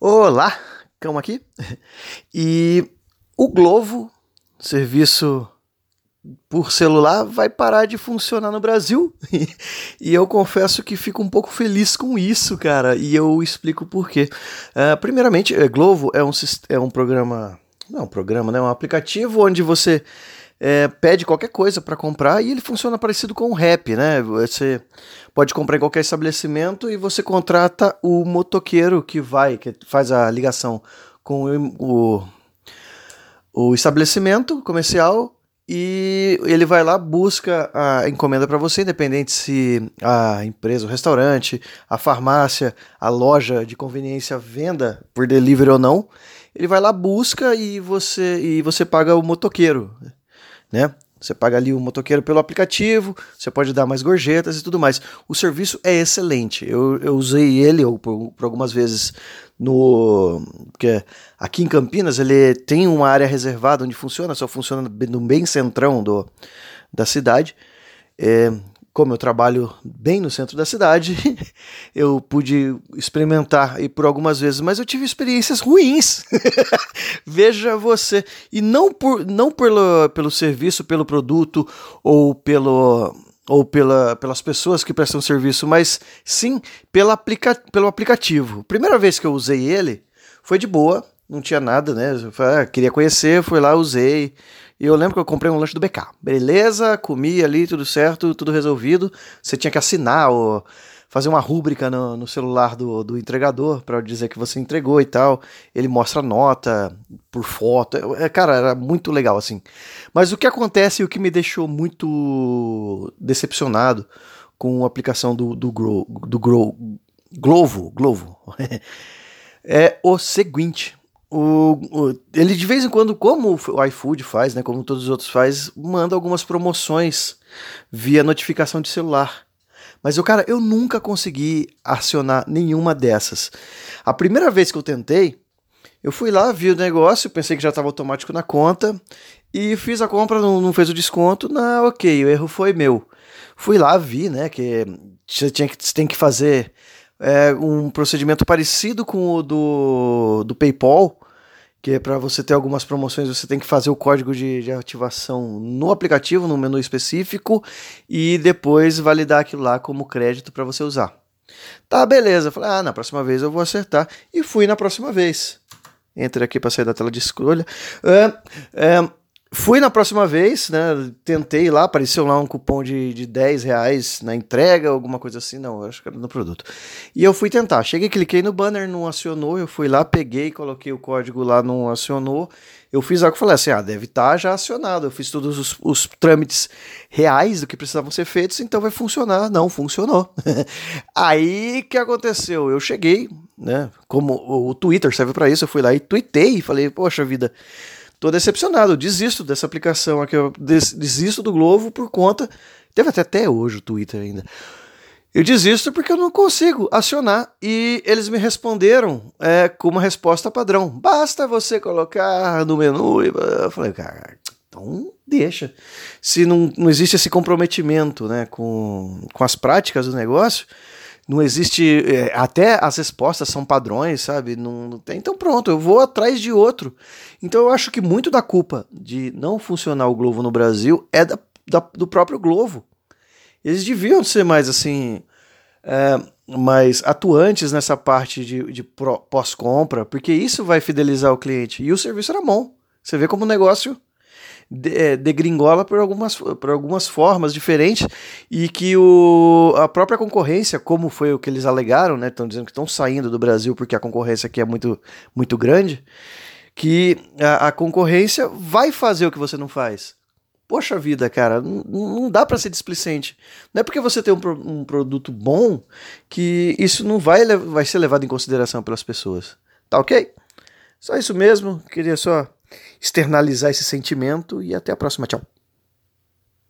Olá, calma aqui. E o Glovo, serviço por celular, vai parar de funcionar no Brasil. e eu confesso que fico um pouco feliz com isso, cara. E eu explico por quê. Uh, primeiramente, é, Glovo é um, é um programa. Não, um programa, né? Um aplicativo onde você é, pede qualquer coisa para comprar e ele funciona parecido com o rap, né? Você pode comprar em qualquer estabelecimento e você contrata o motoqueiro que vai, que faz a ligação com o, o estabelecimento comercial e ele vai lá, busca a encomenda para você, independente se a empresa, o restaurante, a farmácia, a loja de conveniência venda por delivery ou não. Ele vai lá, busca e você e você paga o motoqueiro né? Você paga ali o motoqueiro pelo aplicativo, você pode dar mais gorjetas e tudo mais. O serviço é excelente. Eu, eu usei ele eu, por, por, algumas vezes no. Porque aqui em Campinas ele tem uma área reservada onde funciona, só funciona no bem centrão do, da cidade. É, como eu trabalho bem no centro da cidade, eu pude experimentar e por algumas vezes, mas eu tive experiências ruins. Veja você. E não, por, não pelo, pelo serviço, pelo produto ou pelo ou pela, pelas pessoas que prestam serviço, mas sim pela aplica, pelo aplicativo. Primeira vez que eu usei ele foi de boa, não tinha nada, né? Eu falei, ah, queria conhecer, fui lá, usei. E eu lembro que eu comprei um lanche do BK. Beleza, comi ali, tudo certo, tudo resolvido. Você tinha que assinar ou fazer uma rúbrica no, no celular do, do entregador para dizer que você entregou e tal. Ele mostra nota por foto. É, cara, era muito legal assim. Mas o que acontece e o que me deixou muito decepcionado com a aplicação do, do, Grow, do Grow, Glovo, Glovo é o seguinte. O, o, ele de vez em quando, como o iFood faz, né, como todos os outros faz, manda algumas promoções via notificação de celular. Mas eu, cara, eu nunca consegui acionar nenhuma dessas. A primeira vez que eu tentei, eu fui lá, vi o negócio, pensei que já estava automático na conta e fiz a compra, não, não fez o desconto, não, ok, o erro foi meu. Fui lá, vi, né, que você, tinha que, você tem que fazer é, um procedimento parecido com o do, do PayPal, que é para você ter algumas promoções, você tem que fazer o código de, de, ativação no aplicativo, no menu específico, e depois validar aquilo lá como crédito para você usar. Tá, beleza. Falei, ah, na próxima vez eu vou acertar. E fui na próxima vez. Entre aqui para sair da tela de escolha. Fui na próxima vez, né? Tentei lá, apareceu lá um cupom de, de 10 reais na entrega, alguma coisa assim. Não, acho que era no produto. E eu fui tentar. Cheguei, cliquei no banner, não acionou. Eu fui lá, peguei, coloquei o código lá, não acionou. Eu fiz algo e falei assim: ah, deve estar tá já acionado. Eu fiz todos os, os trâmites reais do que precisavam ser feitos, então vai funcionar. Não, funcionou. Aí que aconteceu? Eu cheguei, né? Como o Twitter serve para isso, eu fui lá e tweetei e falei: poxa vida tô decepcionado, desisto dessa aplicação aqui, eu desisto do Globo por conta. Teve até, até hoje o Twitter ainda. Eu desisto porque eu não consigo acionar. E eles me responderam é, com uma resposta padrão. Basta você colocar no menu. E eu falei, cara, então deixa. Se não, não existe esse comprometimento né, com, com as práticas do negócio, não existe. É, até as respostas são padrões, sabe? Não, não, tem. Então pronto, eu vou atrás de outro. Então eu acho que muito da culpa de não funcionar o Globo no Brasil é da, da do próprio Globo. Eles deviam ser mais assim. É, mais atuantes nessa parte de, de pós-compra, porque isso vai fidelizar o cliente. E o serviço era bom. Você vê como o negócio degringola por algumas, por algumas formas diferentes e que o, a própria concorrência, como foi o que eles alegaram, né? Estão dizendo que estão saindo do Brasil porque a concorrência aqui é muito, muito grande, que a, a concorrência vai fazer o que você não faz. Poxa vida, cara, não, não dá para ser displicente. Não é porque você tem um, um, produto bom que isso não vai, vai ser levado em consideração pelas pessoas. Tá ok? Só isso mesmo. Queria só externalizar esse sentimento e até a próxima. Tchau.